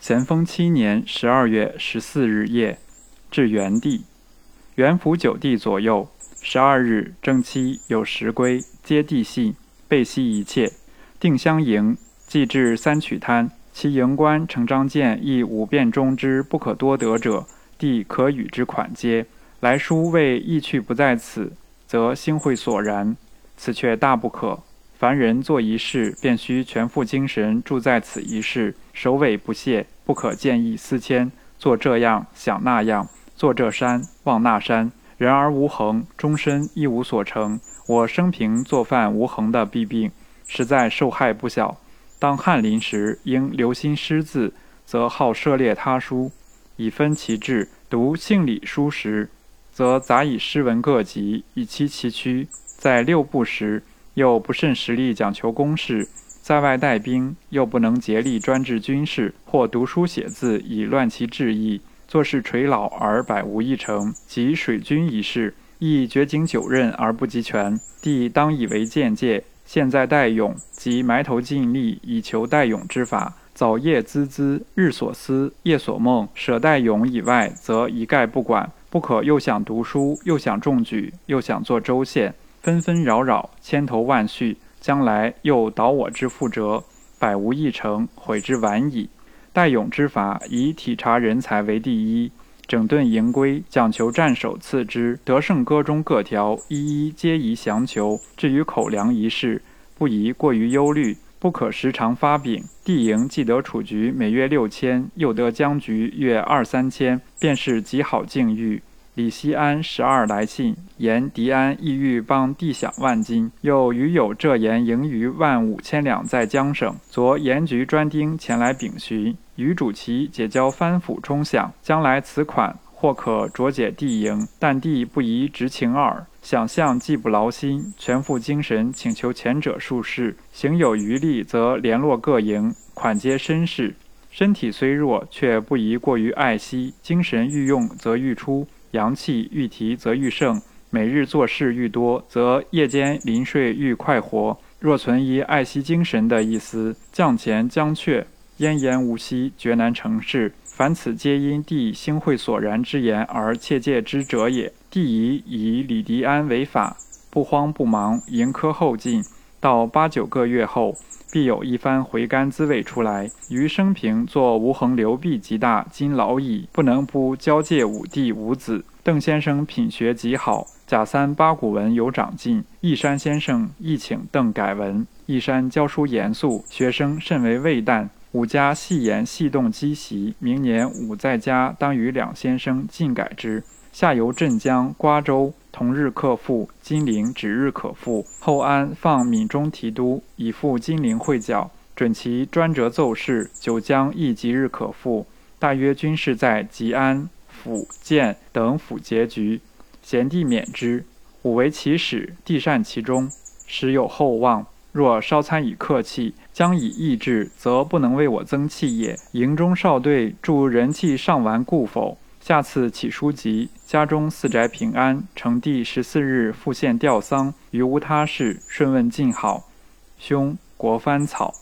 咸丰七年十二月十四日夜，至元帝。元符九帝左右。十二日正七有时归，接地系，备悉一切。定襄营，既至三曲滩，其营官程章建亦五变中之不可多得者，帝可与之款接。来书谓意去不在此，则心会索然。此却大不可。凡人做一事，便须全副精神注在此一事，首尾不懈，不可见异思迁。做这样想那样，做这山望那山，人而无恒，终身一无所成。我生平做犯无恒的弊病，实在受害不小。当翰林时，应留心诗字，则好涉猎他书，以分其志；读性理书时，则杂以诗文各集，以期其区。在六部时，又不甚实力讲求公事，在外带兵又不能竭力专治军事，或读书写字以乱其志意，做事垂老而百无一成。及水军一事，亦绝井九任而不及全。帝当以为见戒，现在待勇，即埋头尽力以求待勇之法。早夜孜孜，日所思，夜所梦，舍待勇以外，则一概不管。不可又想读书，又想中举，又想做州县。纷纷扰扰，千头万绪，将来又蹈我之覆辙，百无一成，悔之晚矣。待勇之法，以体察人才为第一，整顿营规，讲求战守次之。得胜歌中各条，一一皆宜详求。至于口粮一事，不宜过于忧虑，不可时常发饼。地营既得储局每月六千，又得僵局月二三千，便是极好境遇。李希安十二来信，言狄安意欲帮地饷万金，又余有这言盈余万五千两在江省。昨盐局专丁前来禀询，余主其解交藩府充饷，将来此款或可酌解地营，但地不宜执情耳。想象既不劳心，全副精神请求前者术士，行有余力，则联络各营，款皆绅士。身体虽弱，却不宜过于爱惜，精神欲用，则欲出。阳气愈提则愈盛，每日做事愈多，则夜间临睡愈快活。若存一爱惜精神的意思，将前将却，奄奄无息，绝难成事。凡此皆因地心会所然之言而切戒之者也。帝宜以李迪安为法，不慌不忙，迎科后进。到八九个月后，必有一番回甘滋味出来。余生平作无恒流弊极大，今老矣，不能不交界五弟五子。邓先生品学极好，贾三八股文有长进。义山先生亦请邓改文。义山教书严肃，学生甚为畏惮。五家细言细动积习，明年五在家当与两先生尽改之。下游镇江、瓜州。同日克复，金陵指日可复。后安放闽中提督，以赴金陵会剿，准其专折奏事。九江亦即日可复。大约军事在吉安、府、建等府结局，贤弟免之。吾为其使，帝善其中，时有厚望。若稍参以客气，将以意志，则不能为我增气也。营中少队助人气尚完故否？下次起书籍，家中四宅平安。成帝十四日复现吊丧，于无他事，顺问尽好。兄国藩草。